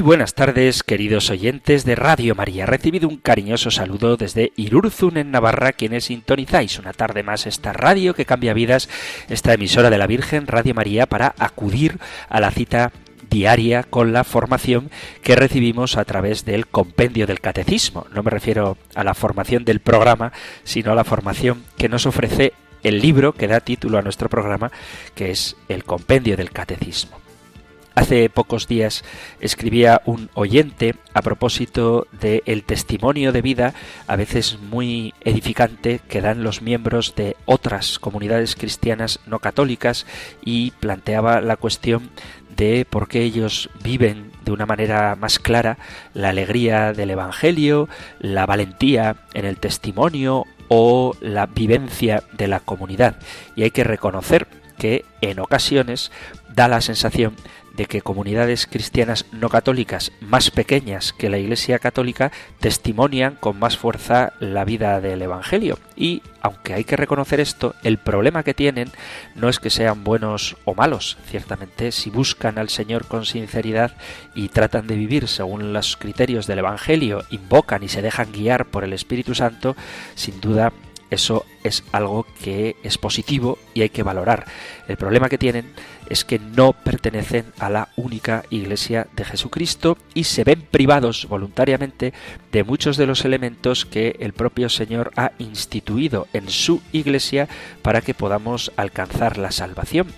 Muy buenas tardes, queridos oyentes de Radio María. Recibido un cariñoso saludo desde Irurzun, en Navarra, quienes sintonizáis una tarde más esta radio que cambia vidas, esta emisora de la Virgen, Radio María, para acudir a la cita diaria con la formación que recibimos a través del compendio del catecismo. No me refiero a la formación del programa, sino a la formación que nos ofrece el libro que da título a nuestro programa, que es el compendio del catecismo. Hace pocos días escribía un oyente a propósito del testimonio de vida, a veces muy edificante, que dan los miembros de otras comunidades cristianas no católicas y planteaba la cuestión de por qué ellos viven de una manera más clara la alegría del Evangelio, la valentía en el testimonio o la vivencia de la comunidad. Y hay que reconocer que en ocasiones da la sensación de que comunidades cristianas no católicas más pequeñas que la Iglesia católica testimonian con más fuerza la vida del Evangelio. Y, aunque hay que reconocer esto, el problema que tienen no es que sean buenos o malos. Ciertamente, si buscan al Señor con sinceridad y tratan de vivir según los criterios del Evangelio, invocan y se dejan guiar por el Espíritu Santo, sin duda eso es algo que es positivo y hay que valorar. El problema que tienen es que no pertenecen a la única Iglesia de Jesucristo y se ven privados voluntariamente de muchos de los elementos que el propio Señor ha instituido en su Iglesia para que podamos alcanzar la salvación.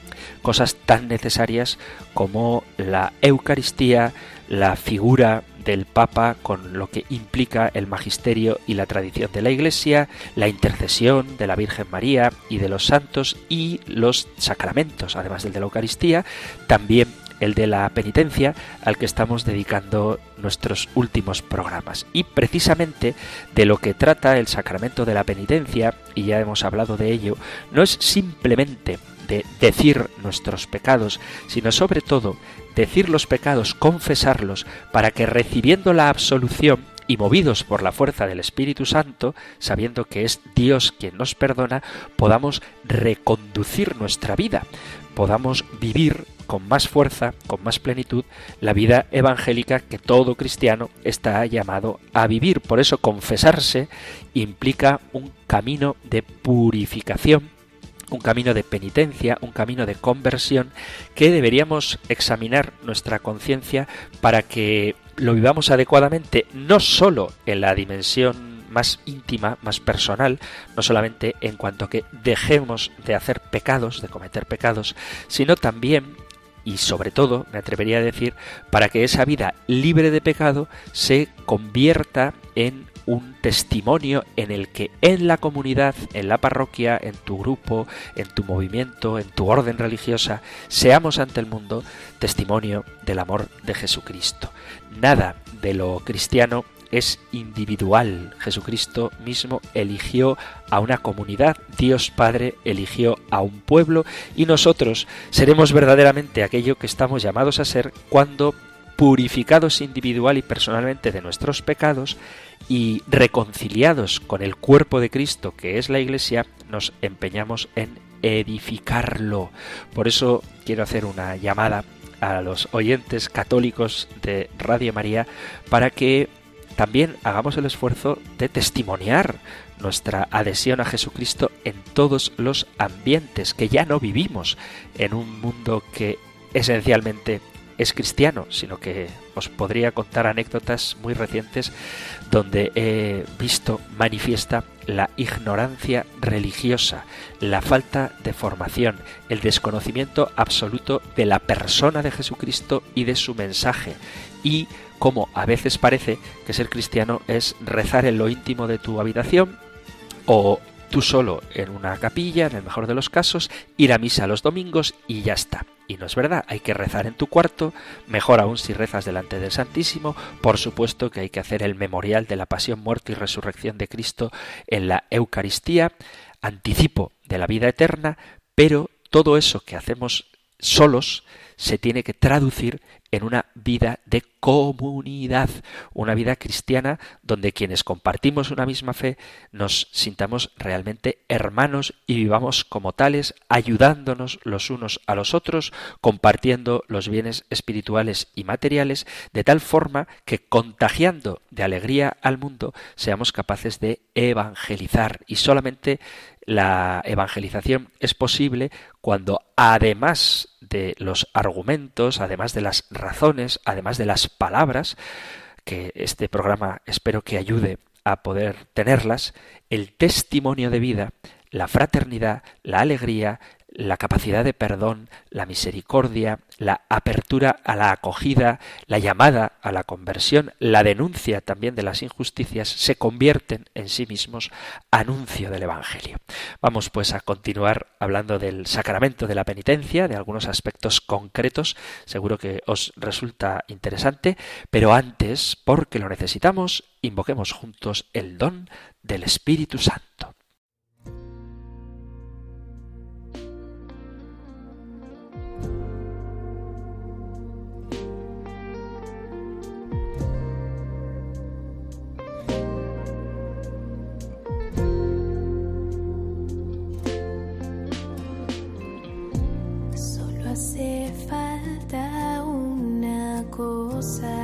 Cosas tan necesarias como la Eucaristía, la figura del Papa con lo que implica el magisterio y la tradición de la Iglesia, la intercesión de la Virgen María y de los santos y los sacramentos, además del de la Eucaristía, también el de la penitencia al que estamos dedicando nuestros últimos programas. Y precisamente de lo que trata el sacramento de la penitencia, y ya hemos hablado de ello, no es simplemente de decir nuestros pecados, sino sobre todo decir los pecados, confesarlos, para que recibiendo la absolución y movidos por la fuerza del Espíritu Santo, sabiendo que es Dios quien nos perdona, podamos reconducir nuestra vida, podamos vivir con más fuerza, con más plenitud, la vida evangélica que todo cristiano está llamado a vivir. Por eso confesarse implica un camino de purificación un camino de penitencia, un camino de conversión que deberíamos examinar nuestra conciencia para que lo vivamos adecuadamente, no sólo en la dimensión más íntima, más personal, no solamente en cuanto que dejemos de hacer pecados, de cometer pecados, sino también y sobre todo, me atrevería a decir, para que esa vida libre de pecado se convierta en un testimonio en el que en la comunidad, en la parroquia, en tu grupo, en tu movimiento, en tu orden religiosa, seamos ante el mundo testimonio del amor de Jesucristo. Nada de lo cristiano es individual. Jesucristo mismo eligió a una comunidad, Dios Padre eligió a un pueblo y nosotros seremos verdaderamente aquello que estamos llamados a ser cuando purificados individual y personalmente de nuestros pecados, y reconciliados con el cuerpo de Cristo que es la Iglesia, nos empeñamos en edificarlo. Por eso quiero hacer una llamada a los oyentes católicos de Radio María para que también hagamos el esfuerzo de testimoniar nuestra adhesión a Jesucristo en todos los ambientes, que ya no vivimos en un mundo que esencialmente es cristiano, sino que os podría contar anécdotas muy recientes donde he visto manifiesta la ignorancia religiosa, la falta de formación, el desconocimiento absoluto de la persona de Jesucristo y de su mensaje, y como a veces parece que ser cristiano es rezar en lo íntimo de tu habitación o tú solo en una capilla, en el mejor de los casos, ir a misa los domingos y ya está. Y no es verdad, hay que rezar en tu cuarto, mejor aún si rezas delante del Santísimo, por supuesto que hay que hacer el memorial de la pasión, muerte y resurrección de Cristo en la Eucaristía, anticipo de la vida eterna, pero todo eso que hacemos solos se tiene que traducir en una vida de comunidad, una vida cristiana donde quienes compartimos una misma fe nos sintamos realmente hermanos y vivamos como tales, ayudándonos los unos a los otros, compartiendo los bienes espirituales y materiales, de tal forma que contagiando de alegría al mundo seamos capaces de evangelizar. Y solamente la evangelización es posible cuando además de los argumentos, además de las razones, además de las palabras, que este programa espero que ayude a poder tenerlas, el testimonio de vida, la fraternidad, la alegría, la capacidad de perdón, la misericordia, la apertura a la acogida, la llamada a la conversión, la denuncia también de las injusticias, se convierten en sí mismos anuncio del Evangelio. Vamos pues a continuar hablando del sacramento de la penitencia, de algunos aspectos concretos, seguro que os resulta interesante, pero antes, porque lo necesitamos, invoquemos juntos el don del Espíritu Santo. said.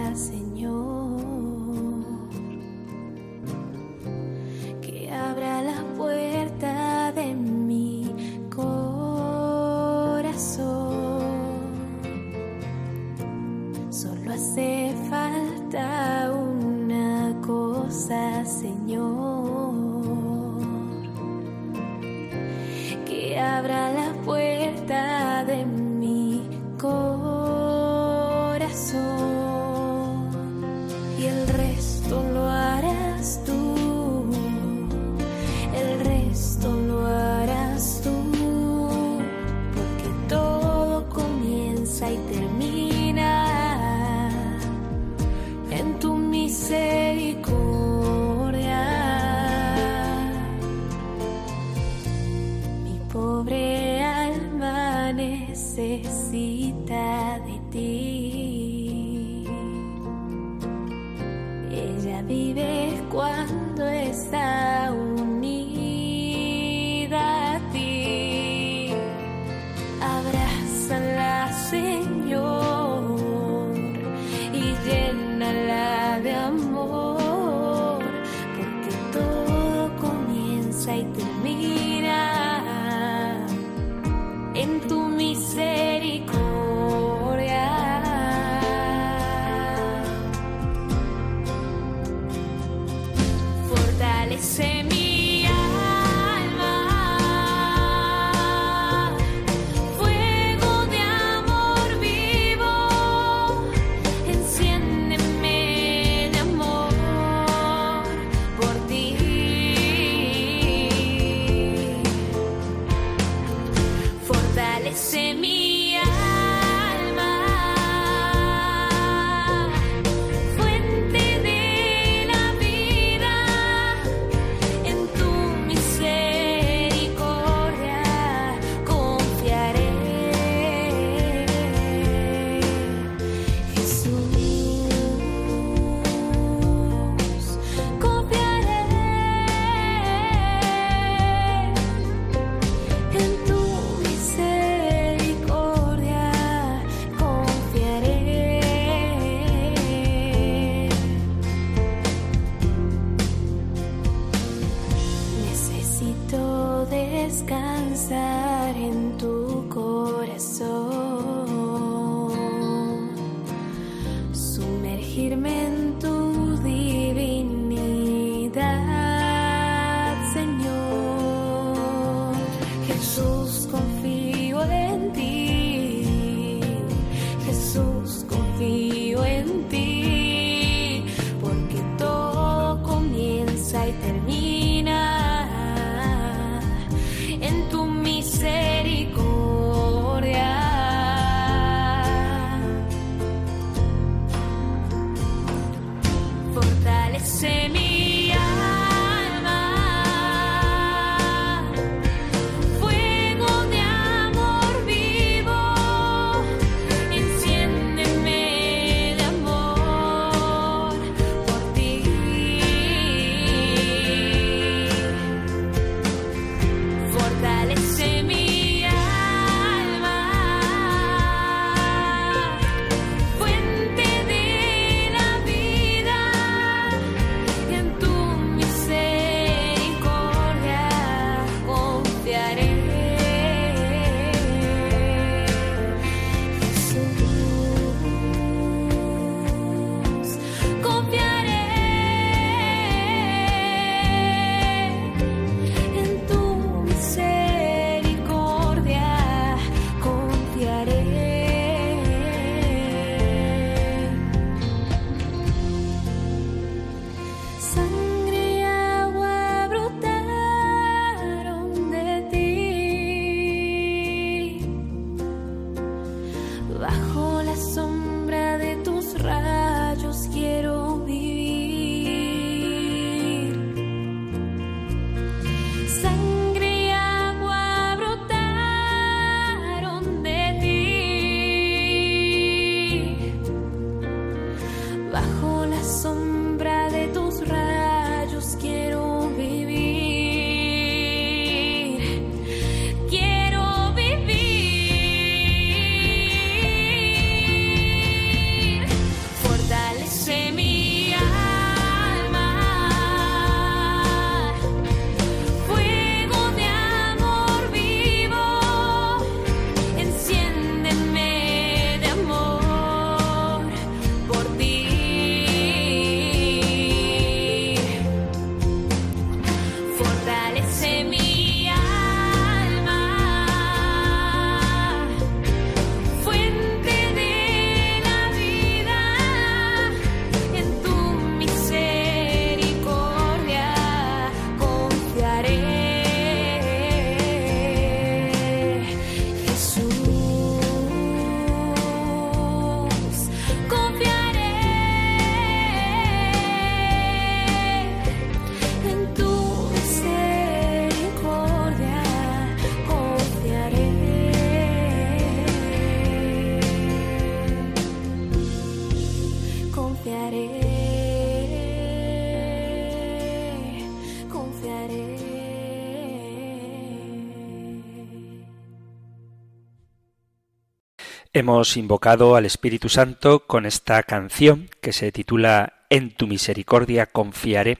Hemos invocado al Espíritu Santo con esta canción que se titula En tu misericordia confiaré,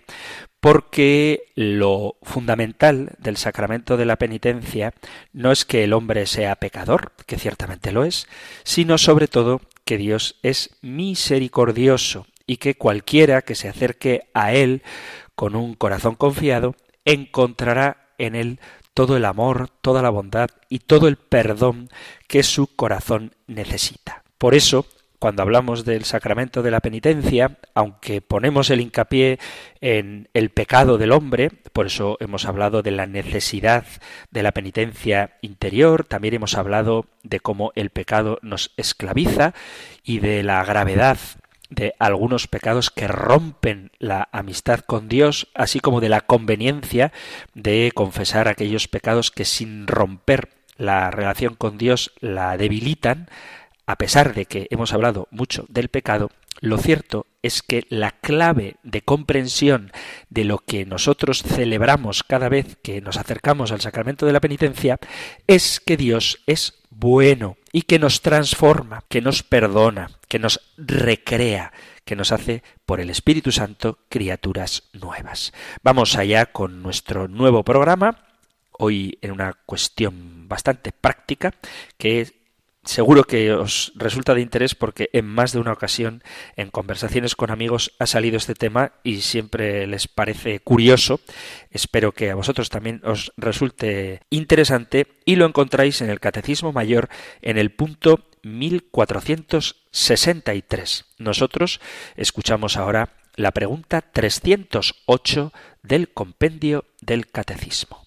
porque lo fundamental del sacramento de la penitencia no es que el hombre sea pecador, que ciertamente lo es, sino sobre todo que Dios es misericordioso y que cualquiera que se acerque a Él con un corazón confiado encontrará en Él todo el amor, toda la bondad y todo el perdón que su corazón necesita. Por eso, cuando hablamos del sacramento de la penitencia, aunque ponemos el hincapié en el pecado del hombre, por eso hemos hablado de la necesidad de la penitencia interior, también hemos hablado de cómo el pecado nos esclaviza y de la gravedad de algunos pecados que rompen la amistad con Dios, así como de la conveniencia de confesar aquellos pecados que sin romper la relación con Dios la debilitan, a pesar de que hemos hablado mucho del pecado, lo cierto es que la clave de comprensión de lo que nosotros celebramos cada vez que nos acercamos al sacramento de la penitencia es que Dios es bueno y que nos transforma, que nos perdona, que nos recrea, que nos hace por el Espíritu Santo criaturas nuevas. Vamos allá con nuestro nuevo programa, hoy en una cuestión bastante práctica, que Seguro que os resulta de interés porque en más de una ocasión en conversaciones con amigos ha salido este tema y siempre les parece curioso. Espero que a vosotros también os resulte interesante y lo encontráis en el Catecismo Mayor en el punto 1463. Nosotros escuchamos ahora la pregunta 308 del compendio del Catecismo.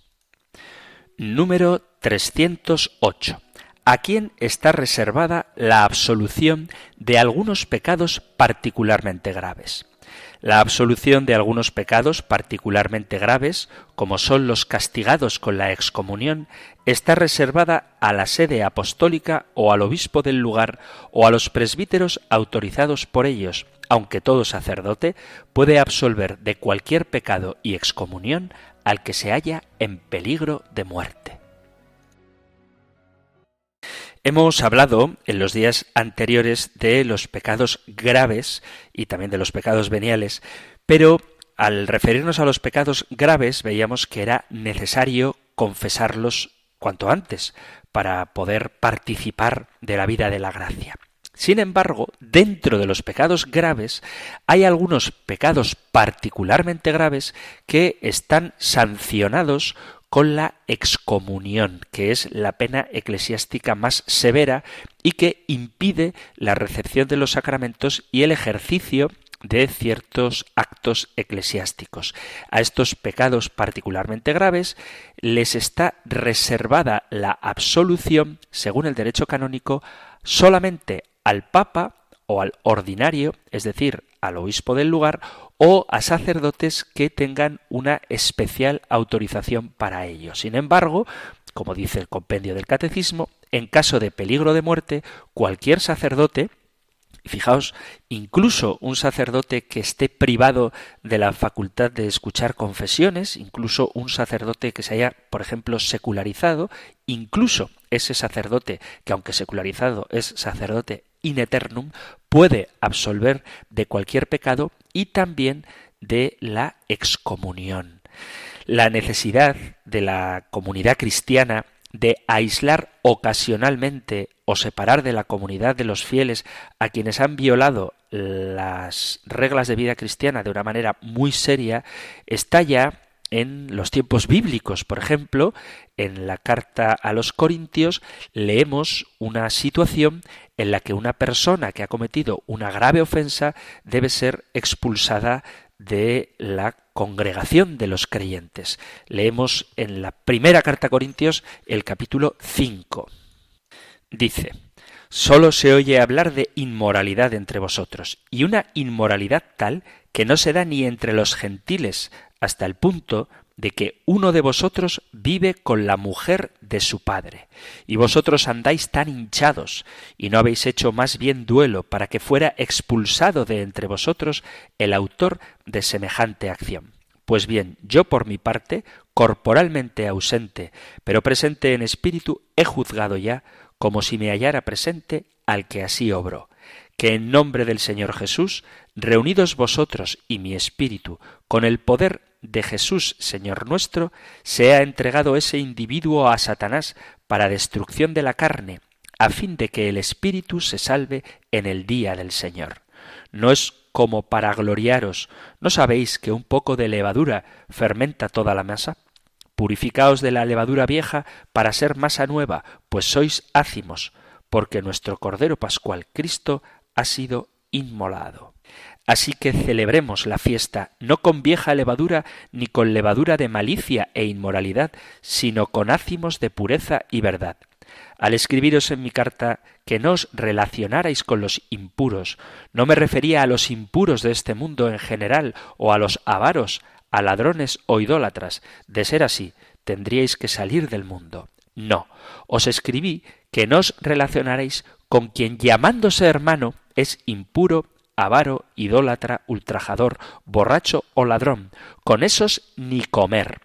Número 308 a quién está reservada la absolución de algunos pecados particularmente graves. La absolución de algunos pecados particularmente graves, como son los castigados con la excomunión, está reservada a la sede apostólica o al obispo del lugar o a los presbíteros autorizados por ellos, aunque todo sacerdote puede absolver de cualquier pecado y excomunión al que se halla en peligro de muerte. Hemos hablado en los días anteriores de los pecados graves y también de los pecados veniales, pero al referirnos a los pecados graves veíamos que era necesario confesarlos cuanto antes para poder participar de la vida de la gracia. Sin embargo, dentro de los pecados graves hay algunos pecados particularmente graves que están sancionados con la excomunión, que es la pena eclesiástica más severa y que impide la recepción de los sacramentos y el ejercicio de ciertos actos eclesiásticos. A estos pecados particularmente graves les está reservada la absolución, según el derecho canónico, solamente al Papa o al ordinario, es decir, al obispo del lugar, o a sacerdotes que tengan una especial autorización para ello. Sin embargo, como dice el compendio del catecismo, en caso de peligro de muerte, cualquier sacerdote Fijaos, incluso un sacerdote que esté privado de la facultad de escuchar confesiones, incluso un sacerdote que se haya, por ejemplo, secularizado, incluso ese sacerdote que aunque secularizado es sacerdote in eternum, puede absolver de cualquier pecado y también de la excomunión. La necesidad de la comunidad cristiana de aislar ocasionalmente o separar de la comunidad de los fieles a quienes han violado las reglas de vida cristiana de una manera muy seria está ya en los tiempos bíblicos. Por ejemplo, en la carta a los Corintios leemos una situación en la que una persona que ha cometido una grave ofensa debe ser expulsada de la congregación de los creyentes. Leemos en la primera carta a Corintios el capítulo 5. Dice, Solo se oye hablar de inmoralidad entre vosotros, y una inmoralidad tal que no se da ni entre los gentiles, hasta el punto de que uno de vosotros vive con la mujer de su padre, y vosotros andáis tan hinchados, y no habéis hecho más bien duelo para que fuera expulsado de entre vosotros el autor de semejante acción. Pues bien, yo por mi parte, corporalmente ausente, pero presente en espíritu, he juzgado ya, como si me hallara presente, al que así obró que en nombre del Señor Jesús, reunidos vosotros y mi espíritu, con el poder de Jesús, Señor nuestro, sea entregado ese individuo a Satanás para destrucción de la carne, a fin de que el espíritu se salve en el día del Señor. No es como para gloriaros, ¿no sabéis que un poco de levadura fermenta toda la masa? Purificaos de la levadura vieja para ser masa nueva, pues sois ácimos, porque nuestro Cordero Pascual Cristo ha sido inmolado. Así que celebremos la fiesta no con vieja levadura ni con levadura de malicia e inmoralidad, sino con ácimos de pureza y verdad. Al escribiros en mi carta que no os relacionarais con los impuros, no me refería a los impuros de este mundo en general o a los avaros, a ladrones o idólatras. De ser así, tendríais que salir del mundo. No, os escribí que no os relacionaréis con quien llamándose hermano es impuro, avaro, idólatra, ultrajador, borracho o ladrón. Con esos ni comer.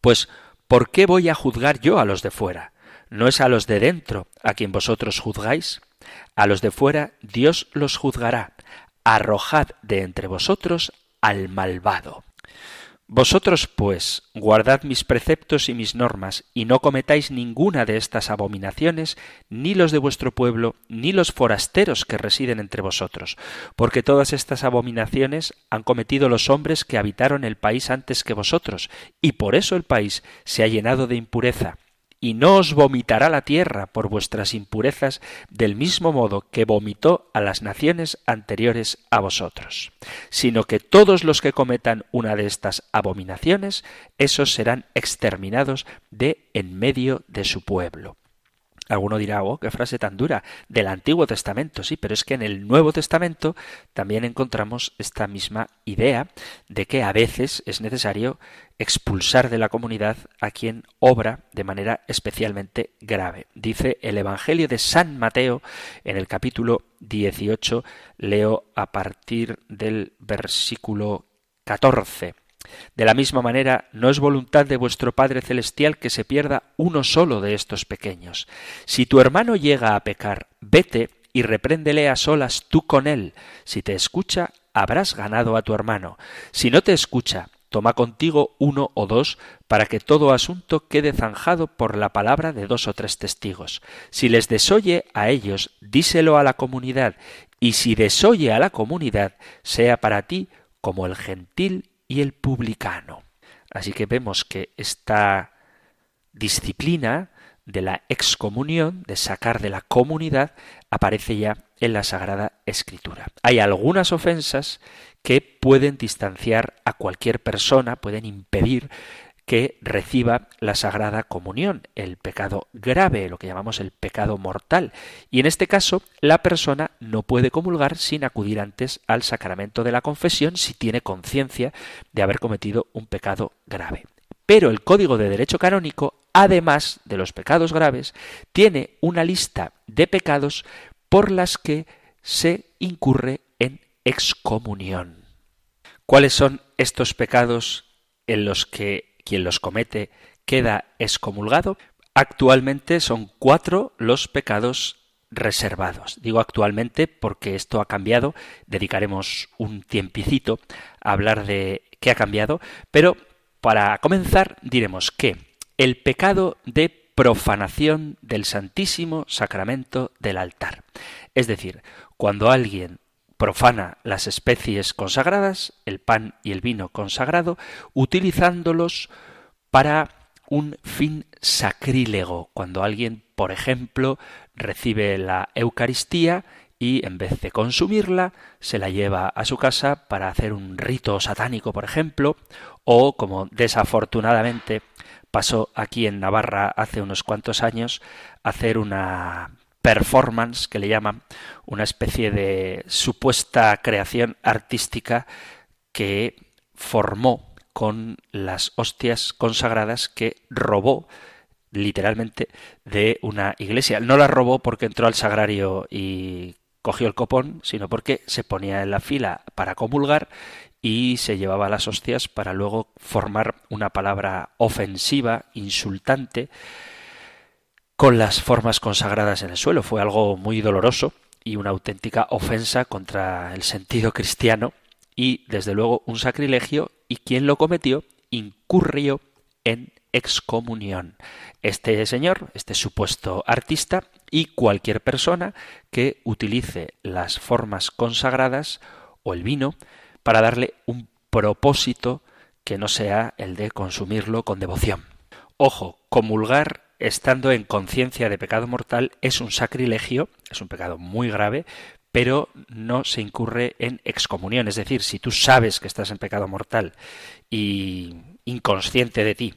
Pues, ¿por qué voy a juzgar yo a los de fuera? ¿No es a los de dentro a quien vosotros juzgáis? A los de fuera Dios los juzgará. Arrojad de entre vosotros al malvado. Vosotros, pues, guardad mis preceptos y mis normas, y no cometáis ninguna de estas abominaciones, ni los de vuestro pueblo, ni los forasteros que residen entre vosotros, porque todas estas abominaciones han cometido los hombres que habitaron el país antes que vosotros, y por eso el país se ha llenado de impureza y no os vomitará la tierra por vuestras impurezas del mismo modo que vomitó a las naciones anteriores a vosotros, sino que todos los que cometan una de estas abominaciones, esos serán exterminados de en medio de su pueblo. Alguno dirá, oh, qué frase tan dura, del Antiguo Testamento, sí, pero es que en el Nuevo Testamento también encontramos esta misma idea de que a veces es necesario expulsar de la comunidad a quien obra de manera especialmente grave. Dice el Evangelio de San Mateo en el capítulo 18, leo a partir del versículo 14. De la misma manera, no es voluntad de vuestro Padre Celestial que se pierda uno solo de estos pequeños. Si tu hermano llega a pecar, vete y repréndele a solas tú con él. Si te escucha, habrás ganado a tu hermano. Si no te escucha, toma contigo uno o dos para que todo asunto quede zanjado por la palabra de dos o tres testigos. Si les desoye a ellos, díselo a la comunidad, y si desoye a la comunidad, sea para ti como el gentil y el publicano. Así que vemos que esta disciplina de la excomunión, de sacar de la comunidad, aparece ya en la Sagrada Escritura. Hay algunas ofensas que pueden distanciar a cualquier persona, pueden impedir que reciba la Sagrada Comunión, el pecado grave, lo que llamamos el pecado mortal. Y en este caso, la persona no puede comulgar sin acudir antes al sacramento de la confesión si tiene conciencia de haber cometido un pecado grave. Pero el Código de Derecho Canónico, además de los pecados graves, tiene una lista de pecados por las que se incurre en excomunión. ¿Cuáles son estos pecados en los que quien los comete queda excomulgado? Actualmente son cuatro los pecados reservados. Digo actualmente porque esto ha cambiado, dedicaremos un tiempicito a hablar de qué ha cambiado, pero para comenzar diremos que el pecado de profanación del Santísimo Sacramento del altar. Es decir, cuando alguien profana las especies consagradas, el pan y el vino consagrado, utilizándolos para un fin sacrílego, cuando alguien, por ejemplo, recibe la Eucaristía y en vez de consumirla, se la lleva a su casa para hacer un rito satánico, por ejemplo, o como desafortunadamente pasó aquí en Navarra hace unos cuantos años, hacer una performance que le llaman, una especie de supuesta creación artística que formó con las hostias consagradas que robó literalmente de una iglesia. No la robó porque entró al sagrario y cogió el copón, sino porque se ponía en la fila para comulgar y se llevaba las hostias para luego formar una palabra ofensiva, insultante, con las formas consagradas en el suelo. Fue algo muy doloroso y una auténtica ofensa contra el sentido cristiano y desde luego un sacrilegio y quien lo cometió incurrió en excomunión. Este señor, este supuesto artista y cualquier persona que utilice las formas consagradas o el vino para darle un propósito que no sea el de consumirlo con devoción. Ojo, comulgar estando en conciencia de pecado mortal es un sacrilegio, es un pecado muy grave, pero no se incurre en excomunión. Es decir, si tú sabes que estás en pecado mortal y inconsciente de ti,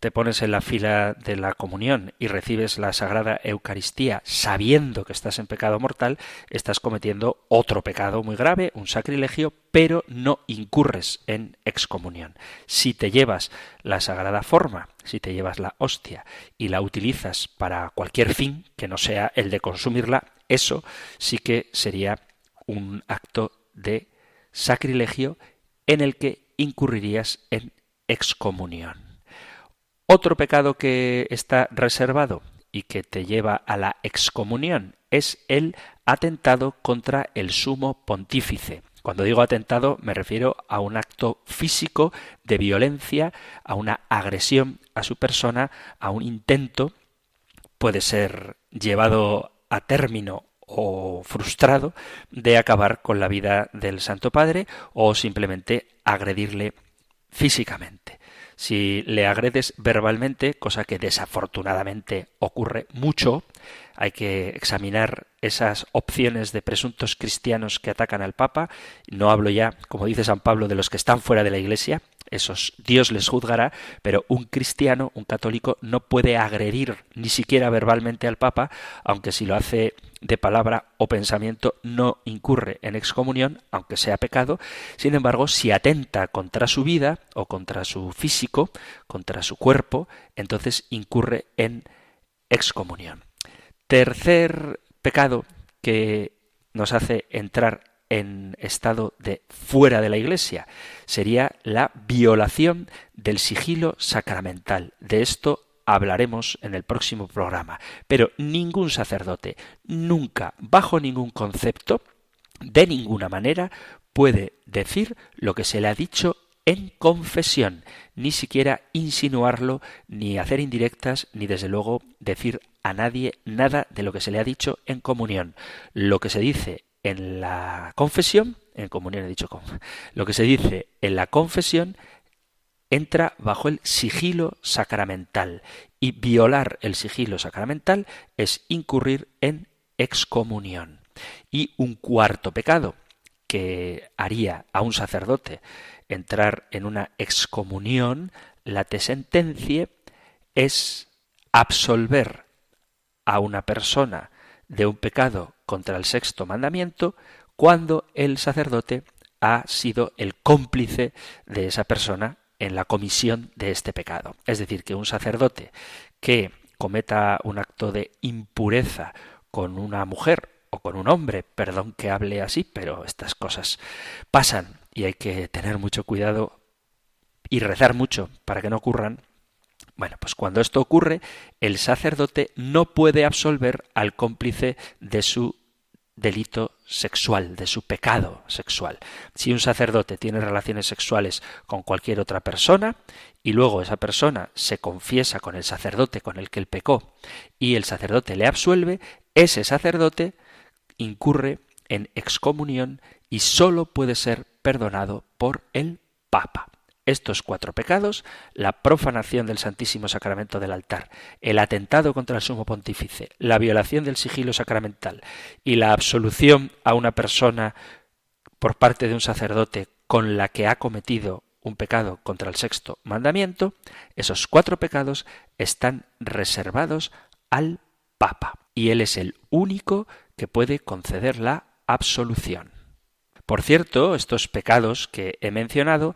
te pones en la fila de la comunión y recibes la Sagrada Eucaristía sabiendo que estás en pecado mortal, estás cometiendo otro pecado muy grave, un sacrilegio, pero no incurres en excomunión. Si te llevas la sagrada forma, si te llevas la hostia y la utilizas para cualquier fin que no sea el de consumirla, eso sí que sería un acto de sacrilegio en el que incurrirías en excomunión. Otro pecado que está reservado y que te lleva a la excomunión es el atentado contra el sumo pontífice. Cuando digo atentado me refiero a un acto físico de violencia, a una agresión a su persona, a un intento, puede ser llevado a término o frustrado de acabar con la vida del Santo Padre o simplemente agredirle físicamente. Si le agredes verbalmente, cosa que desafortunadamente ocurre mucho, hay que examinar esas opciones de presuntos cristianos que atacan al Papa. No hablo ya, como dice San Pablo, de los que están fuera de la Iglesia, esos Dios les juzgará, pero un cristiano, un católico, no puede agredir ni siquiera verbalmente al Papa, aunque si lo hace de palabra o pensamiento no incurre en excomunión, aunque sea pecado. Sin embargo, si atenta contra su vida o contra su físico, contra su cuerpo, entonces incurre en excomunión. Tercer pecado que nos hace entrar en estado de fuera de la Iglesia sería la violación del sigilo sacramental. De esto hablaremos en el próximo programa. Pero ningún sacerdote, nunca, bajo ningún concepto, de ninguna manera, puede decir lo que se le ha dicho en confesión, ni siquiera insinuarlo, ni hacer indirectas, ni desde luego decir a nadie nada de lo que se le ha dicho en comunión. Lo que se dice en la confesión, en comunión he dicho lo que se dice en la confesión entra bajo el sigilo sacramental y violar el sigilo sacramental es incurrir en excomunión. Y un cuarto pecado que haría a un sacerdote entrar en una excomunión, la te sentencie, es absolver a una persona de un pecado contra el sexto mandamiento cuando el sacerdote ha sido el cómplice de esa persona en la comisión de este pecado. Es decir, que un sacerdote que cometa un acto de impureza con una mujer o con un hombre. Perdón que hable así, pero estas cosas pasan y hay que tener mucho cuidado y rezar mucho para que no ocurran. Bueno, pues cuando esto ocurre, el sacerdote no puede absolver al cómplice de su delito sexual, de su pecado sexual. Si un sacerdote tiene relaciones sexuales con cualquier otra persona y luego esa persona se confiesa con el sacerdote con el que él pecó y el sacerdote le absuelve, ese sacerdote incurre en excomunión y sólo puede ser perdonado por el Papa. Estos cuatro pecados, la profanación del Santísimo Sacramento del altar, el atentado contra el sumo pontífice, la violación del sigilo sacramental y la absolución a una persona por parte de un sacerdote con la que ha cometido un pecado contra el sexto mandamiento, esos cuatro pecados están reservados al Papa y él es el único que puede conceder la absolución. Por cierto, estos pecados que he mencionado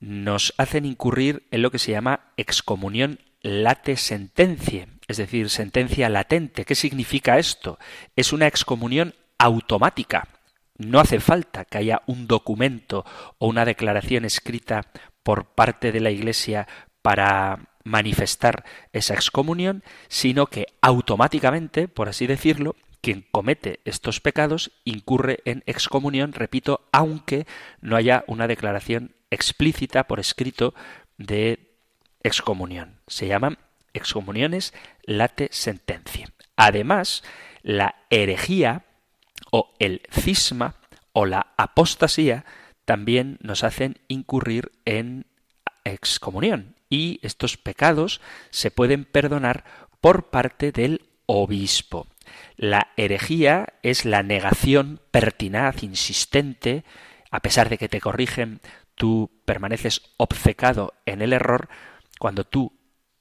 nos hacen incurrir en lo que se llama excomunión late sentencie, es decir, sentencia latente. ¿Qué significa esto? Es una excomunión automática. No hace falta que haya un documento o una declaración escrita por parte de la Iglesia para manifestar esa excomunión, sino que automáticamente, por así decirlo, quien comete estos pecados incurre en excomunión, repito, aunque no haya una declaración explícita por escrito de excomunión. Se llaman excomuniones late sentencia. Además, la herejía o el cisma o la apostasía también nos hacen incurrir en excomunión y estos pecados se pueden perdonar por parte del obispo. La herejía es la negación pertinaz, insistente, a pesar de que te corrigen tú permaneces obcecado en el error, cuando tú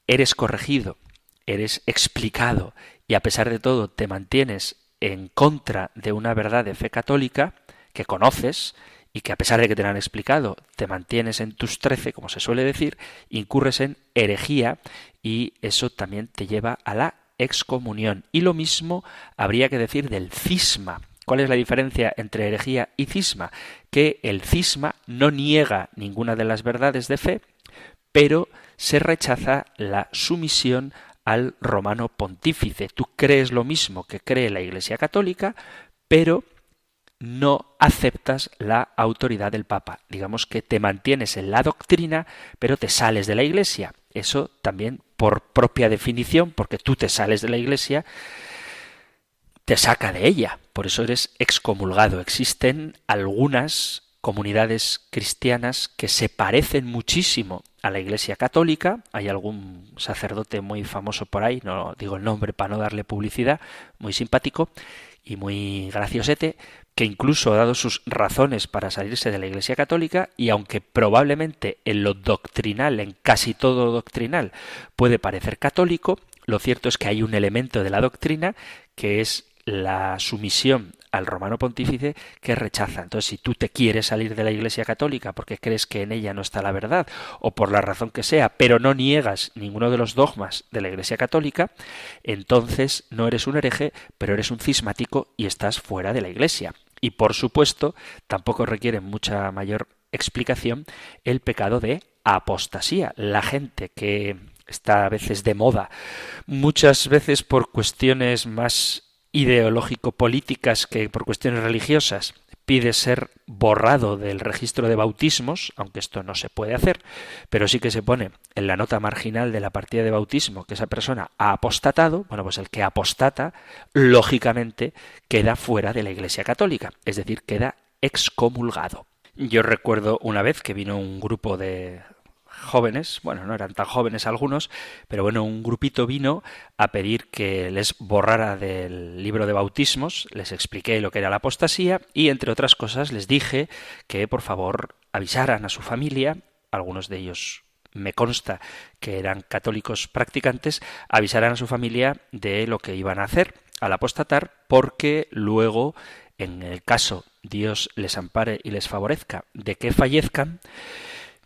eres corregido, eres explicado y a pesar de todo te mantienes en contra de una verdad de fe católica que conoces y que a pesar de que te la han explicado te mantienes en tus trece, como se suele decir, incurres en herejía y eso también te lleva a la excomunión. Y lo mismo habría que decir del cisma. ¿Cuál es la diferencia entre herejía y cisma? Que el cisma no niega ninguna de las verdades de fe, pero se rechaza la sumisión al romano pontífice. Tú crees lo mismo que cree la Iglesia Católica, pero no aceptas la autoridad del Papa. Digamos que te mantienes en la doctrina, pero te sales de la Iglesia. Eso también por propia definición, porque tú te sales de la Iglesia, te saca de ella. Por eso eres excomulgado. Existen algunas comunidades cristianas que se parecen muchísimo a la Iglesia Católica. Hay algún sacerdote muy famoso por ahí, no digo el nombre para no darle publicidad, muy simpático y muy graciosete, que incluso ha dado sus razones para salirse de la Iglesia Católica y aunque probablemente en lo doctrinal, en casi todo doctrinal, puede parecer católico, lo cierto es que hay un elemento de la doctrina que es la sumisión al romano pontífice que rechaza. Entonces, si tú te quieres salir de la Iglesia Católica porque crees que en ella no está la verdad, o por la razón que sea, pero no niegas ninguno de los dogmas de la Iglesia Católica, entonces no eres un hereje, pero eres un cismático y estás fuera de la Iglesia. Y por supuesto, tampoco requiere mucha mayor explicación el pecado de apostasía. La gente que está a veces de moda, muchas veces por cuestiones más ideológico-políticas que por cuestiones religiosas pide ser borrado del registro de bautismos, aunque esto no se puede hacer, pero sí que se pone en la nota marginal de la partida de bautismo que esa persona ha apostatado, bueno, pues el que apostata, lógicamente, queda fuera de la Iglesia Católica, es decir, queda excomulgado. Yo recuerdo una vez que vino un grupo de jóvenes, bueno, no eran tan jóvenes algunos, pero bueno, un grupito vino a pedir que les borrara del libro de bautismos, les expliqué lo que era la apostasía y entre otras cosas les dije que por favor avisaran a su familia, algunos de ellos me consta que eran católicos practicantes, avisaran a su familia de lo que iban a hacer al apostatar, porque luego, en el caso Dios les ampare y les favorezca de que fallezcan,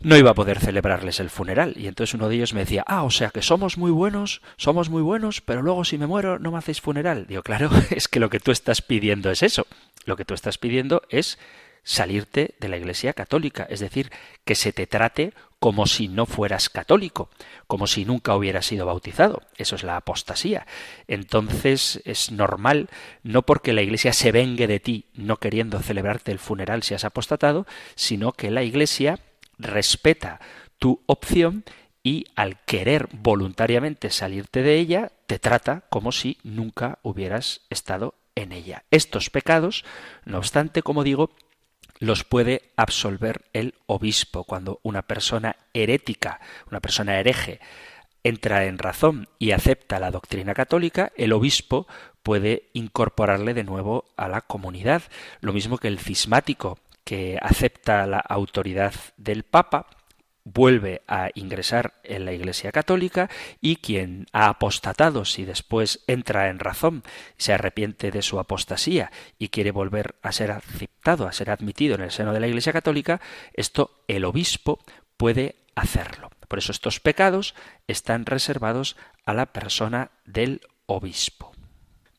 no iba a poder celebrarles el funeral. Y entonces uno de ellos me decía, ah, o sea que somos muy buenos, somos muy buenos, pero luego si me muero no me hacéis funeral. Digo, claro, es que lo que tú estás pidiendo es eso. Lo que tú estás pidiendo es salirte de la Iglesia católica, es decir, que se te trate como si no fueras católico, como si nunca hubieras sido bautizado. Eso es la apostasía. Entonces es normal, no porque la Iglesia se vengue de ti no queriendo celebrarte el funeral si has apostatado, sino que la Iglesia respeta tu opción y al querer voluntariamente salirte de ella, te trata como si nunca hubieras estado en ella. Estos pecados, no obstante, como digo, los puede absolver el obispo. Cuando una persona herética, una persona hereje, entra en razón y acepta la doctrina católica, el obispo puede incorporarle de nuevo a la comunidad. Lo mismo que el cismático, que acepta la autoridad del Papa, vuelve a ingresar en la Iglesia Católica y quien ha apostatado, si después entra en razón, se arrepiente de su apostasía y quiere volver a ser aceptado, a ser admitido en el seno de la Iglesia Católica, esto el obispo puede hacerlo. Por eso estos pecados están reservados a la persona del obispo.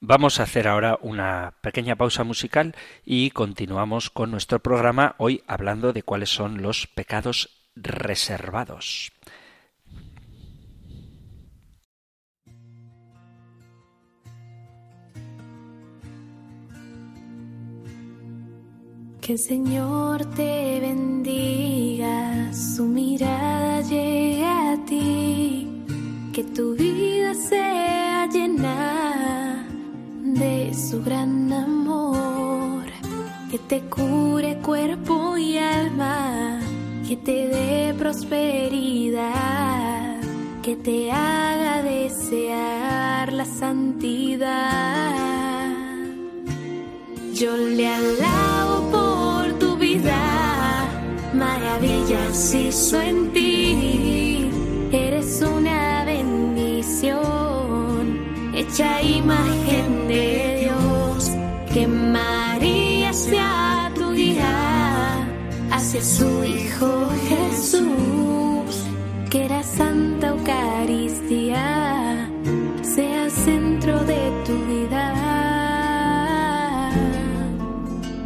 Vamos a hacer ahora una pequeña pausa musical y continuamos con nuestro programa hoy hablando de cuáles son los pecados reservados. Que el Señor te bendiga, su mirada llegue a ti, que tu vida sea llena de su gran amor, que te cure cuerpo y alma que te dé prosperidad, que te haga desear la santidad. Yo le alabo por tu vida, maravillas hizo en ti, hecha imagen de Dios, que María sea tu guía hacia su Hijo Jesús, que la Santa Eucaristía sea centro de tu vida,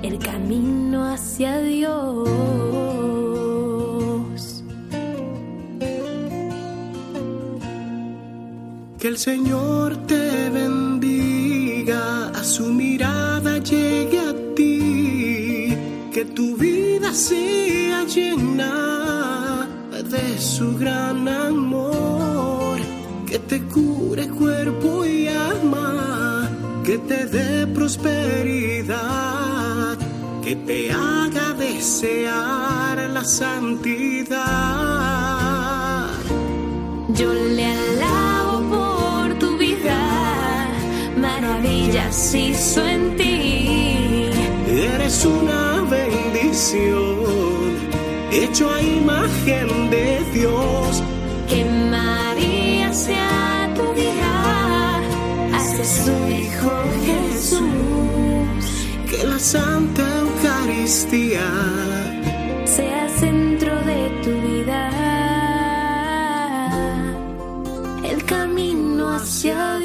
el camino hacia Dios. Que el Señor te bendiga, a su mirada llegue a ti, que tu vida sea llena de su gran amor, que te cure cuerpo y alma, que te dé prosperidad, que te haga desear la santidad. Yo le alabo maravillas hizo en ti. Eres una hecho a imagen de Dios. Que María sea tu hija, hace su Hijo Jesús. Que la Santa Eucaristía sea centro de tu vida, el camino hacia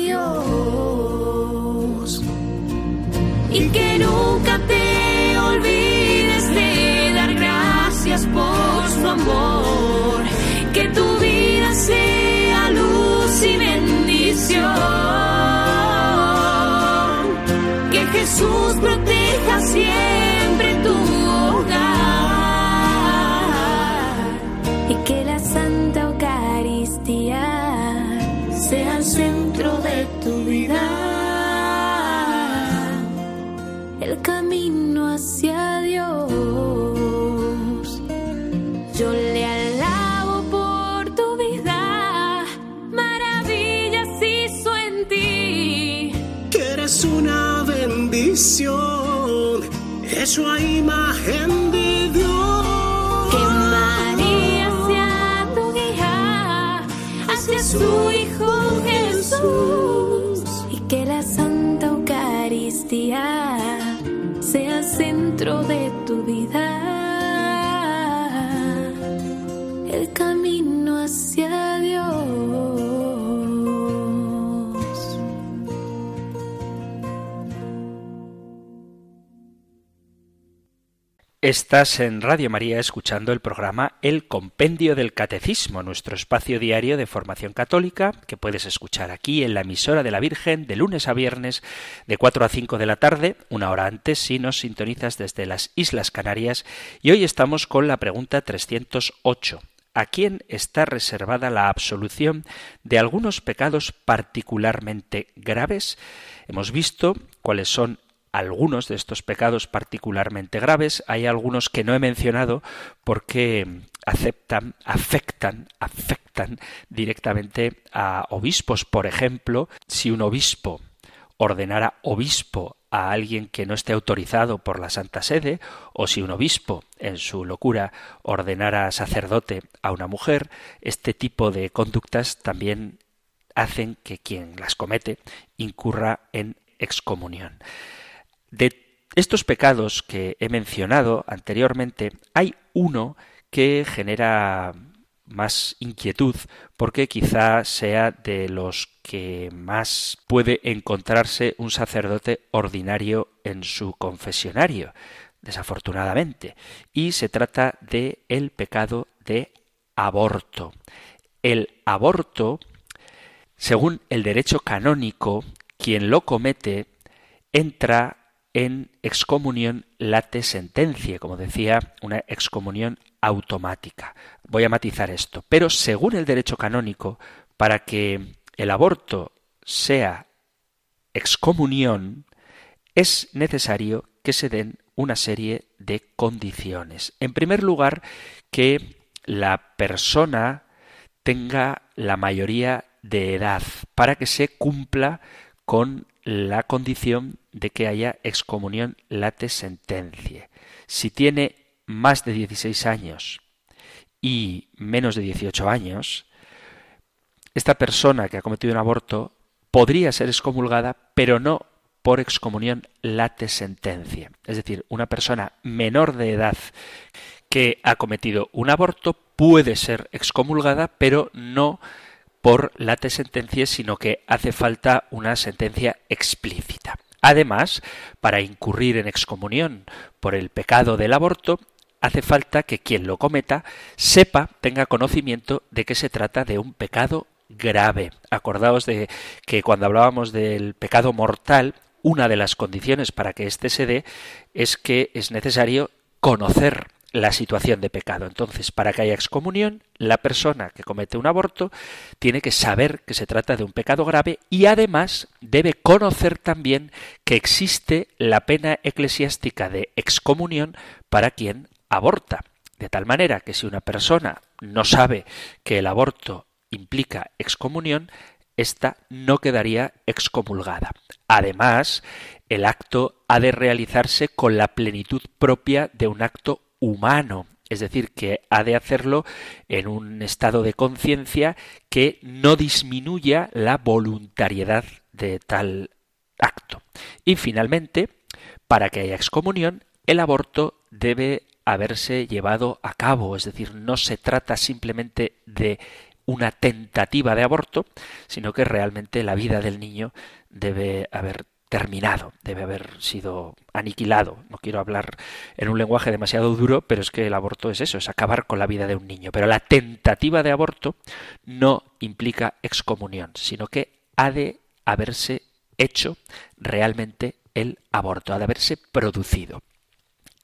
por su amor, que tu vida sea luz y bendición, que Jesús proteja siempre a imagen de Dios. Que María sea tu guía hacia su Hijo Jesús y que la Santa Eucaristía sea centro de tu vida, Estás en Radio María escuchando el programa El Compendio del Catecismo, nuestro espacio diario de formación católica que puedes escuchar aquí en la emisora de la Virgen de lunes a viernes de 4 a 5 de la tarde, una hora antes si nos sintonizas desde las Islas Canarias. Y hoy estamos con la pregunta 308. ¿A quién está reservada la absolución de algunos pecados particularmente graves? Hemos visto cuáles son algunos de estos pecados particularmente graves. Hay algunos que no he mencionado porque aceptan, afectan, afectan directamente a obispos. Por ejemplo, si un obispo ordenara obispo a alguien que no esté autorizado por la Santa Sede, o si un obispo, en su locura, ordenara sacerdote a una mujer, este tipo de conductas también hacen que quien las comete incurra en excomunión. De estos pecados que he mencionado anteriormente, hay uno que genera más inquietud porque quizá sea de los que más puede encontrarse un sacerdote ordinario en su confesionario, desafortunadamente, y se trata de el pecado de aborto. El aborto, según el derecho canónico, quien lo comete entra en excomunión late sentencia, como decía, una excomunión automática. Voy a matizar esto. Pero según el derecho canónico, para que el aborto sea excomunión, es necesario que se den una serie de condiciones. En primer lugar, que la persona tenga la mayoría de edad para que se cumpla con la condición de que haya excomunión late sentencia. Si tiene más de 16 años y menos de 18 años, esta persona que ha cometido un aborto podría ser excomulgada, pero no por excomunión late sentencia. Es decir, una persona menor de edad que ha cometido un aborto puede ser excomulgada, pero no por late sentencia, sino que hace falta una sentencia explícita. Además, para incurrir en excomunión por el pecado del aborto, hace falta que quien lo cometa sepa, tenga conocimiento de que se trata de un pecado grave. Acordaos de que cuando hablábamos del pecado mortal, una de las condiciones para que éste se dé es que es necesario conocer la situación de pecado. Entonces, para que haya excomunión, la persona que comete un aborto tiene que saber que se trata de un pecado grave y además debe conocer también que existe la pena eclesiástica de excomunión para quien aborta. De tal manera que si una persona no sabe que el aborto implica excomunión, ésta no quedaría excomulgada. Además, el acto ha de realizarse con la plenitud propia de un acto humano, es decir, que ha de hacerlo en un estado de conciencia que no disminuya la voluntariedad de tal acto. Y finalmente, para que haya excomunión, el aborto debe haberse llevado a cabo, es decir, no se trata simplemente de una tentativa de aborto, sino que realmente la vida del niño debe haber terminado, debe haber sido aniquilado. No quiero hablar en un lenguaje demasiado duro, pero es que el aborto es eso, es acabar con la vida de un niño. Pero la tentativa de aborto no implica excomunión, sino que ha de haberse hecho realmente el aborto, ha de haberse producido.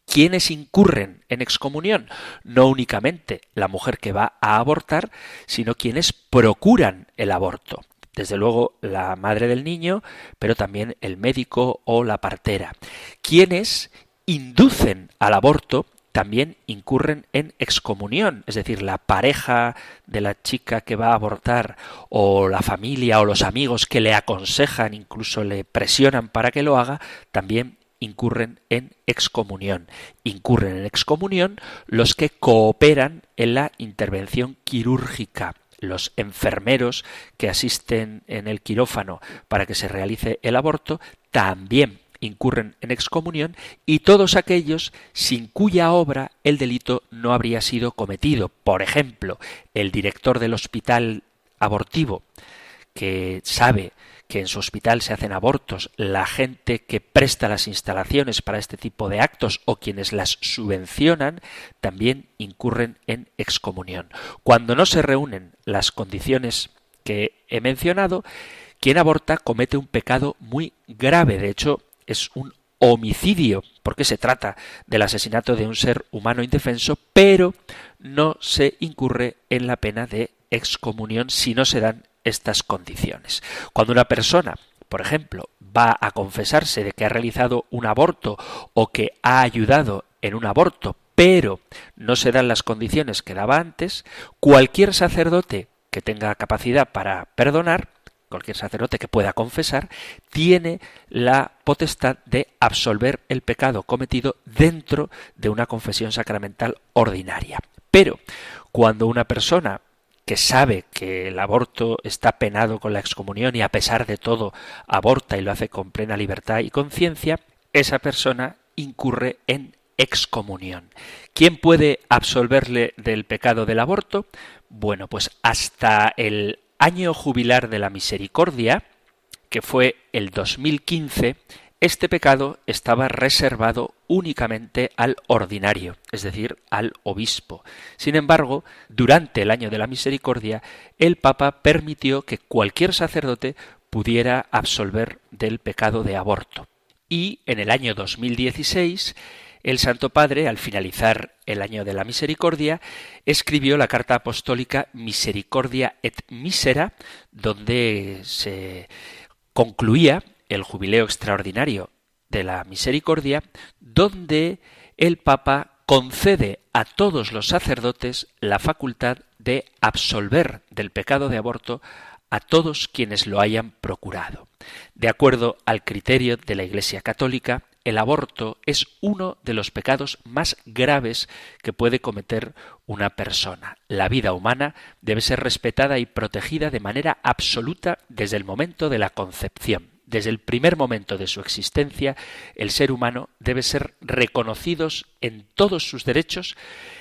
¿Quiénes incurren en excomunión? No únicamente la mujer que va a abortar, sino quienes procuran el aborto desde luego la madre del niño, pero también el médico o la partera. Quienes inducen al aborto también incurren en excomunión, es decir, la pareja de la chica que va a abortar o la familia o los amigos que le aconsejan, incluso le presionan para que lo haga, también incurren en excomunión. Incurren en excomunión los que cooperan en la intervención quirúrgica, los enfermeros que asisten en el quirófano para que se realice el aborto también incurren en excomunión y todos aquellos sin cuya obra el delito no habría sido cometido. Por ejemplo, el director del hospital abortivo que sabe que en su hospital se hacen abortos, la gente que presta las instalaciones para este tipo de actos o quienes las subvencionan, también incurren en excomunión. Cuando no se reúnen las condiciones que he mencionado, quien aborta comete un pecado muy grave. De hecho, es un homicidio, porque se trata del asesinato de un ser humano indefenso, pero no se incurre en la pena de excomunión si no se dan estas condiciones. Cuando una persona, por ejemplo, va a confesarse de que ha realizado un aborto o que ha ayudado en un aborto, pero no se dan las condiciones que daba antes, cualquier sacerdote que tenga capacidad para perdonar, cualquier sacerdote que pueda confesar, tiene la potestad de absolver el pecado cometido dentro de una confesión sacramental ordinaria. Pero cuando una persona que sabe que el aborto está penado con la excomunión y a pesar de todo aborta y lo hace con plena libertad y conciencia, esa persona incurre en excomunión. ¿Quién puede absolverle del pecado del aborto? Bueno, pues hasta el año jubilar de la misericordia, que fue el 2015, este pecado estaba reservado únicamente al ordinario, es decir, al obispo. Sin embargo, durante el año de la misericordia, el Papa permitió que cualquier sacerdote pudiera absolver del pecado de aborto. Y en el año 2016, el Santo Padre, al finalizar el año de la misericordia, escribió la carta apostólica Misericordia et Misera, donde se concluía el jubileo extraordinario de la misericordia, donde el Papa concede a todos los sacerdotes la facultad de absolver del pecado de aborto a todos quienes lo hayan procurado. De acuerdo al criterio de la Iglesia Católica, el aborto es uno de los pecados más graves que puede cometer una persona. La vida humana debe ser respetada y protegida de manera absoluta desde el momento de la concepción. Desde el primer momento de su existencia, el ser humano debe ser reconocido en todos sus derechos,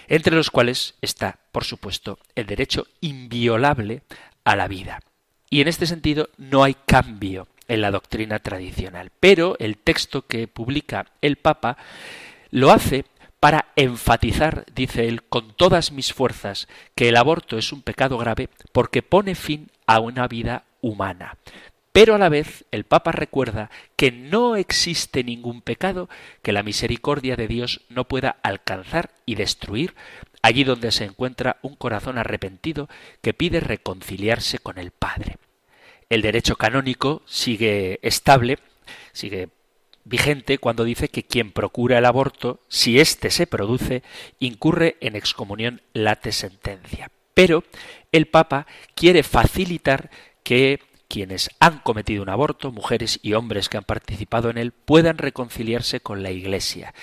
entre los cuales está, por supuesto, el derecho inviolable a la vida. Y en este sentido no hay cambio en la doctrina tradicional. Pero el texto que publica el Papa lo hace para enfatizar, dice él, con todas mis fuerzas, que el aborto es un pecado grave porque pone fin a una vida humana. Pero a la vez el Papa recuerda que no existe ningún pecado que la misericordia de Dios no pueda alcanzar y destruir allí donde se encuentra un corazón arrepentido que pide reconciliarse con el Padre. El derecho canónico sigue estable, sigue vigente cuando dice que quien procura el aborto, si éste se produce, incurre en excomunión late sentencia. Pero el Papa quiere facilitar que quienes han cometido un aborto, mujeres y hombres que han participado en él, puedan reconciliarse con la Iglesia.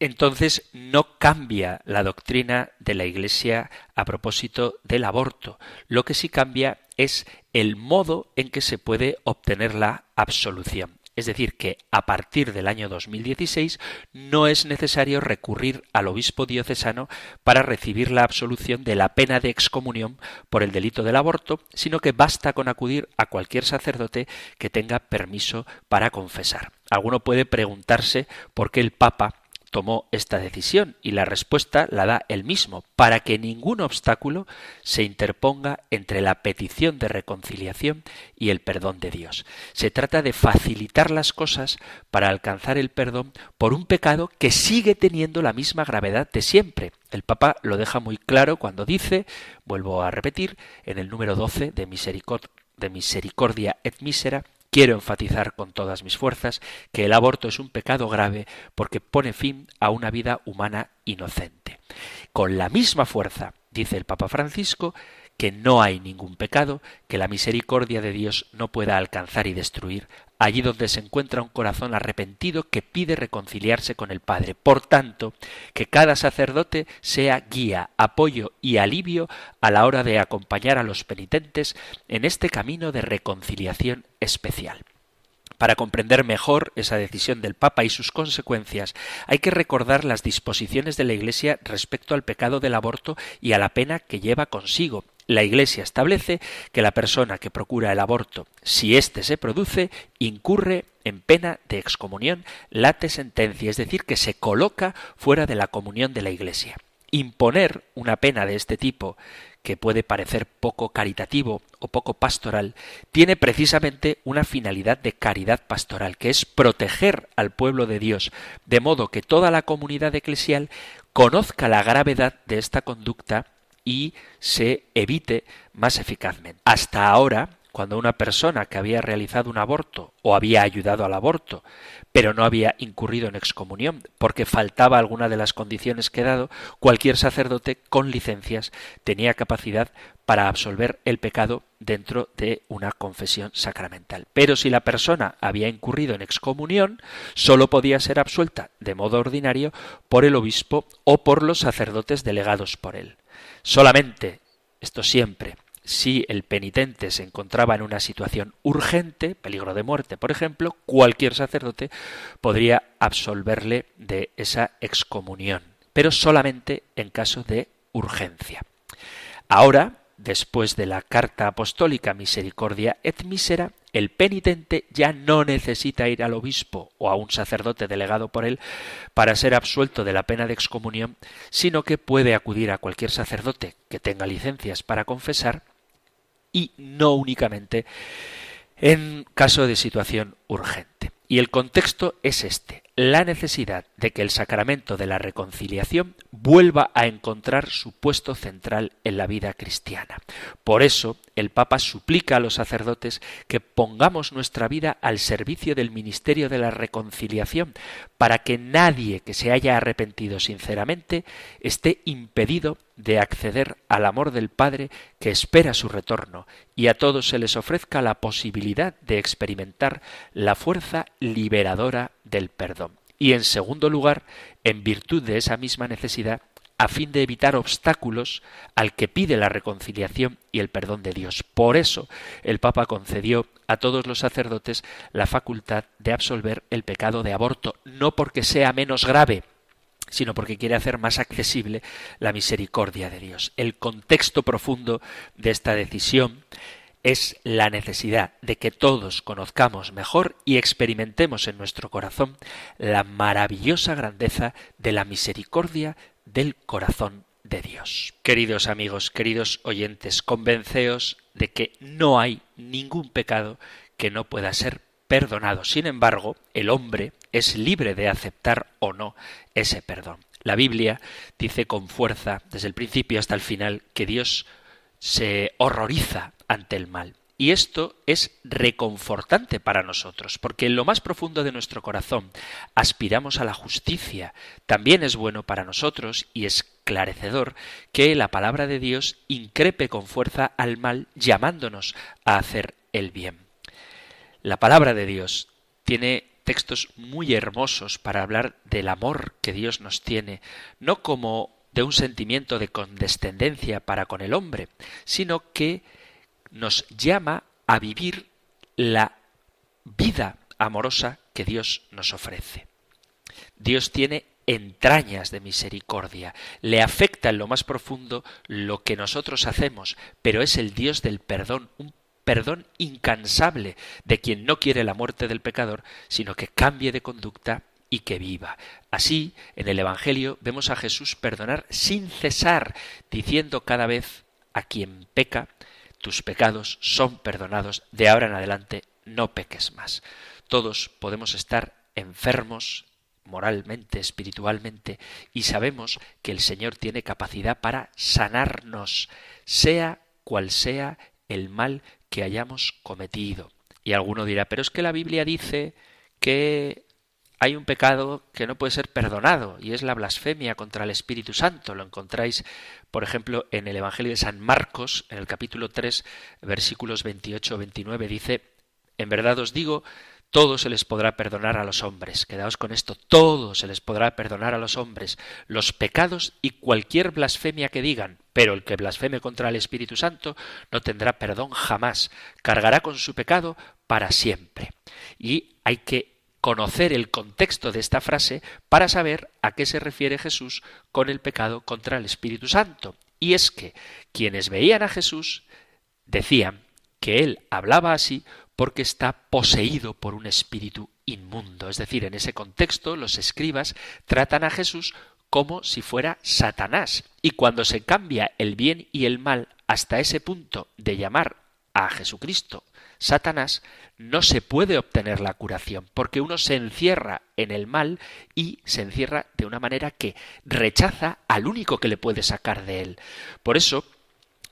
Entonces no cambia la doctrina de la Iglesia a propósito del aborto. Lo que sí cambia es el modo en que se puede obtener la absolución. Es decir, que a partir del año 2016 no es necesario recurrir al obispo diocesano para recibir la absolución de la pena de excomunión por el delito del aborto, sino que basta con acudir a cualquier sacerdote que tenga permiso para confesar. Alguno puede preguntarse por qué el Papa tomó esta decisión y la respuesta la da él mismo, para que ningún obstáculo se interponga entre la petición de reconciliación y el perdón de Dios. Se trata de facilitar las cosas para alcanzar el perdón por un pecado que sigue teniendo la misma gravedad de siempre. El Papa lo deja muy claro cuando dice, vuelvo a repetir, en el número 12 de, de Misericordia et Misera, Quiero enfatizar con todas mis fuerzas que el aborto es un pecado grave porque pone fin a una vida humana inocente. Con la misma fuerza, dice el Papa Francisco, que no hay ningún pecado que la misericordia de Dios no pueda alcanzar y destruir allí donde se encuentra un corazón arrepentido que pide reconciliarse con el Padre. Por tanto, que cada sacerdote sea guía, apoyo y alivio a la hora de acompañar a los penitentes en este camino de reconciliación especial. Para comprender mejor esa decisión del Papa y sus consecuencias, hay que recordar las disposiciones de la Iglesia respecto al pecado del aborto y a la pena que lleva consigo. La Iglesia establece que la persona que procura el aborto, si éste se produce, incurre en pena de excomunión late sentencia, es decir, que se coloca fuera de la comunión de la Iglesia. Imponer una pena de este tipo que puede parecer poco caritativo o poco pastoral, tiene precisamente una finalidad de caridad pastoral, que es proteger al pueblo de Dios, de modo que toda la comunidad eclesial conozca la gravedad de esta conducta y se evite más eficazmente. Hasta ahora, cuando una persona que había realizado un aborto o había ayudado al aborto, pero no había incurrido en excomunión porque faltaba alguna de las condiciones que he dado, cualquier sacerdote con licencias tenía capacidad para absolver el pecado dentro de una confesión sacramental. Pero si la persona había incurrido en excomunión, sólo podía ser absuelta de modo ordinario por el obispo o por los sacerdotes delegados por él. Solamente, esto siempre, si el penitente se encontraba en una situación urgente, peligro de muerte, por ejemplo, cualquier sacerdote podría absolverle de esa excomunión, pero solamente en caso de urgencia. Ahora, después de la carta apostólica Misericordia et Misera, el penitente ya no necesita ir al obispo o a un sacerdote delegado por él para ser absuelto de la pena de excomunión, sino que puede acudir a cualquier sacerdote que tenga licencias para confesar y no únicamente en caso de situación urgente. Y el contexto es este, la necesidad de que el sacramento de la reconciliación vuelva a encontrar su puesto central en la vida cristiana. Por eso el Papa suplica a los sacerdotes que pongamos nuestra vida al servicio del ministerio de la reconciliación, para que nadie que se haya arrepentido sinceramente esté impedido de acceder al amor del Padre que espera su retorno, y a todos se les ofrezca la posibilidad de experimentar la fuerza liberadora del perdón. Y en segundo lugar, en virtud de esa misma necesidad, a fin de evitar obstáculos al que pide la reconciliación y el perdón de Dios. Por eso el Papa concedió a todos los sacerdotes la facultad de absolver el pecado de aborto, no porque sea menos grave, sino porque quiere hacer más accesible la misericordia de Dios. El contexto profundo de esta decisión es la necesidad de que todos conozcamos mejor y experimentemos en nuestro corazón la maravillosa grandeza de la misericordia del corazón de Dios. Queridos amigos, queridos oyentes, convenceos de que no hay ningún pecado que no pueda ser perdonado. Sin embargo, el hombre es libre de aceptar o no ese perdón. La Biblia dice con fuerza, desde el principio hasta el final, que Dios se horroriza ante el mal. Y esto es reconfortante para nosotros, porque en lo más profundo de nuestro corazón aspiramos a la justicia. También es bueno para nosotros y esclarecedor que la palabra de Dios increpe con fuerza al mal, llamándonos a hacer el bien. La palabra de Dios tiene textos muy hermosos para hablar del amor que Dios nos tiene, no como de un sentimiento de condescendencia para con el hombre, sino que nos llama a vivir la vida amorosa que Dios nos ofrece. Dios tiene entrañas de misericordia, le afecta en lo más profundo lo que nosotros hacemos, pero es el Dios del perdón, un perdón incansable de quien no quiere la muerte del pecador, sino que cambie de conducta y que viva. Así, en el Evangelio vemos a Jesús perdonar sin cesar, diciendo cada vez a quien peca, tus pecados son perdonados, de ahora en adelante no peques más. Todos podemos estar enfermos moralmente, espiritualmente, y sabemos que el Señor tiene capacidad para sanarnos, sea cual sea el mal que hayamos cometido. Y alguno dirá, pero es que la Biblia dice que hay un pecado que no puede ser perdonado y es la blasfemia contra el Espíritu Santo. Lo encontráis, por ejemplo, en el Evangelio de San Marcos, en el capítulo 3, versículos 28-29, dice, en verdad os digo, todo se les podrá perdonar a los hombres. Quedaos con esto, todo se les podrá perdonar a los hombres, los pecados y cualquier blasfemia que digan, pero el que blasfeme contra el Espíritu Santo no tendrá perdón jamás, cargará con su pecado para siempre. Y hay que conocer el contexto de esta frase para saber a qué se refiere Jesús con el pecado contra el Espíritu Santo. Y es que quienes veían a Jesús decían que él hablaba así porque está poseído por un espíritu inmundo. Es decir, en ese contexto los escribas tratan a Jesús como si fuera Satanás. Y cuando se cambia el bien y el mal hasta ese punto de llamar a Jesucristo Satanás, no se puede obtener la curación, porque uno se encierra en el mal y se encierra de una manera que rechaza al único que le puede sacar de él. Por eso,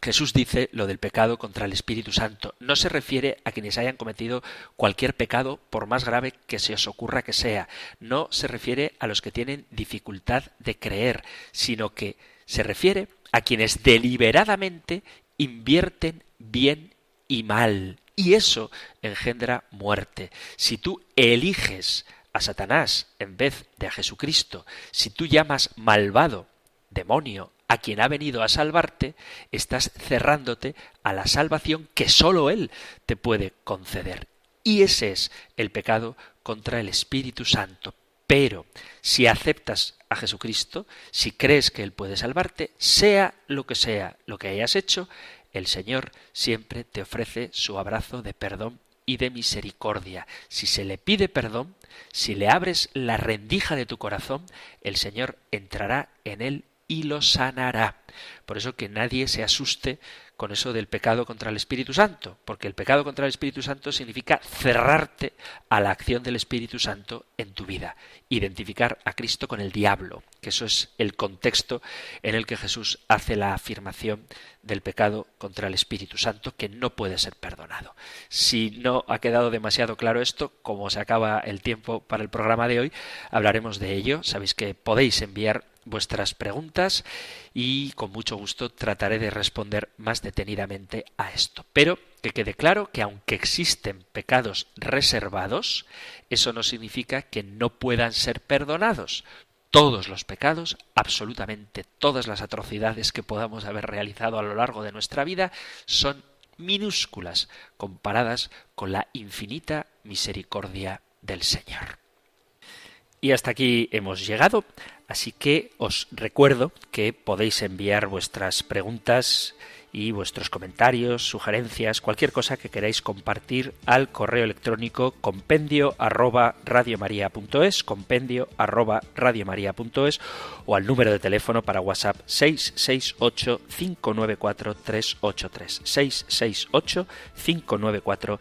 Jesús dice lo del pecado contra el Espíritu Santo. No se refiere a quienes hayan cometido cualquier pecado, por más grave que se os ocurra que sea. No se refiere a los que tienen dificultad de creer, sino que se refiere a quienes deliberadamente invierten bien y mal. Y eso engendra muerte. Si tú eliges a Satanás en vez de a Jesucristo, si tú llamas malvado, demonio, a quien ha venido a salvarte, estás cerrándote a la salvación que sólo Él te puede conceder. Y ese es el pecado contra el Espíritu Santo. Pero si aceptas a Jesucristo, si crees que Él puede salvarte, sea lo que sea lo que hayas hecho, el Señor siempre te ofrece su abrazo de perdón y de misericordia. Si se le pide perdón, si le abres la rendija de tu corazón, el Señor entrará en él y lo sanará. Por eso que nadie se asuste con eso del pecado contra el Espíritu Santo, porque el pecado contra el Espíritu Santo significa cerrarte a la acción del Espíritu Santo en tu vida, identificar a Cristo con el diablo, que eso es el contexto en el que Jesús hace la afirmación del pecado contra el Espíritu Santo que no puede ser perdonado. Si no ha quedado demasiado claro esto, como se acaba el tiempo para el programa de hoy, hablaremos de ello. Sabéis que podéis enviar vuestras preguntas y con mucho gusto trataré de responder más detenidamente a esto. Pero que quede claro que aunque existen pecados reservados, eso no significa que no puedan ser perdonados. Todos los pecados, absolutamente todas las atrocidades que podamos haber realizado a lo largo de nuestra vida, son minúsculas comparadas con la infinita misericordia del Señor. Y hasta aquí hemos llegado. Así que os recuerdo que podéis enviar vuestras preguntas y vuestros comentarios, sugerencias, cualquier cosa que queráis compartir al correo electrónico compendio arroba compendio arroba o al número de teléfono para WhatsApp 668 594 383 668 594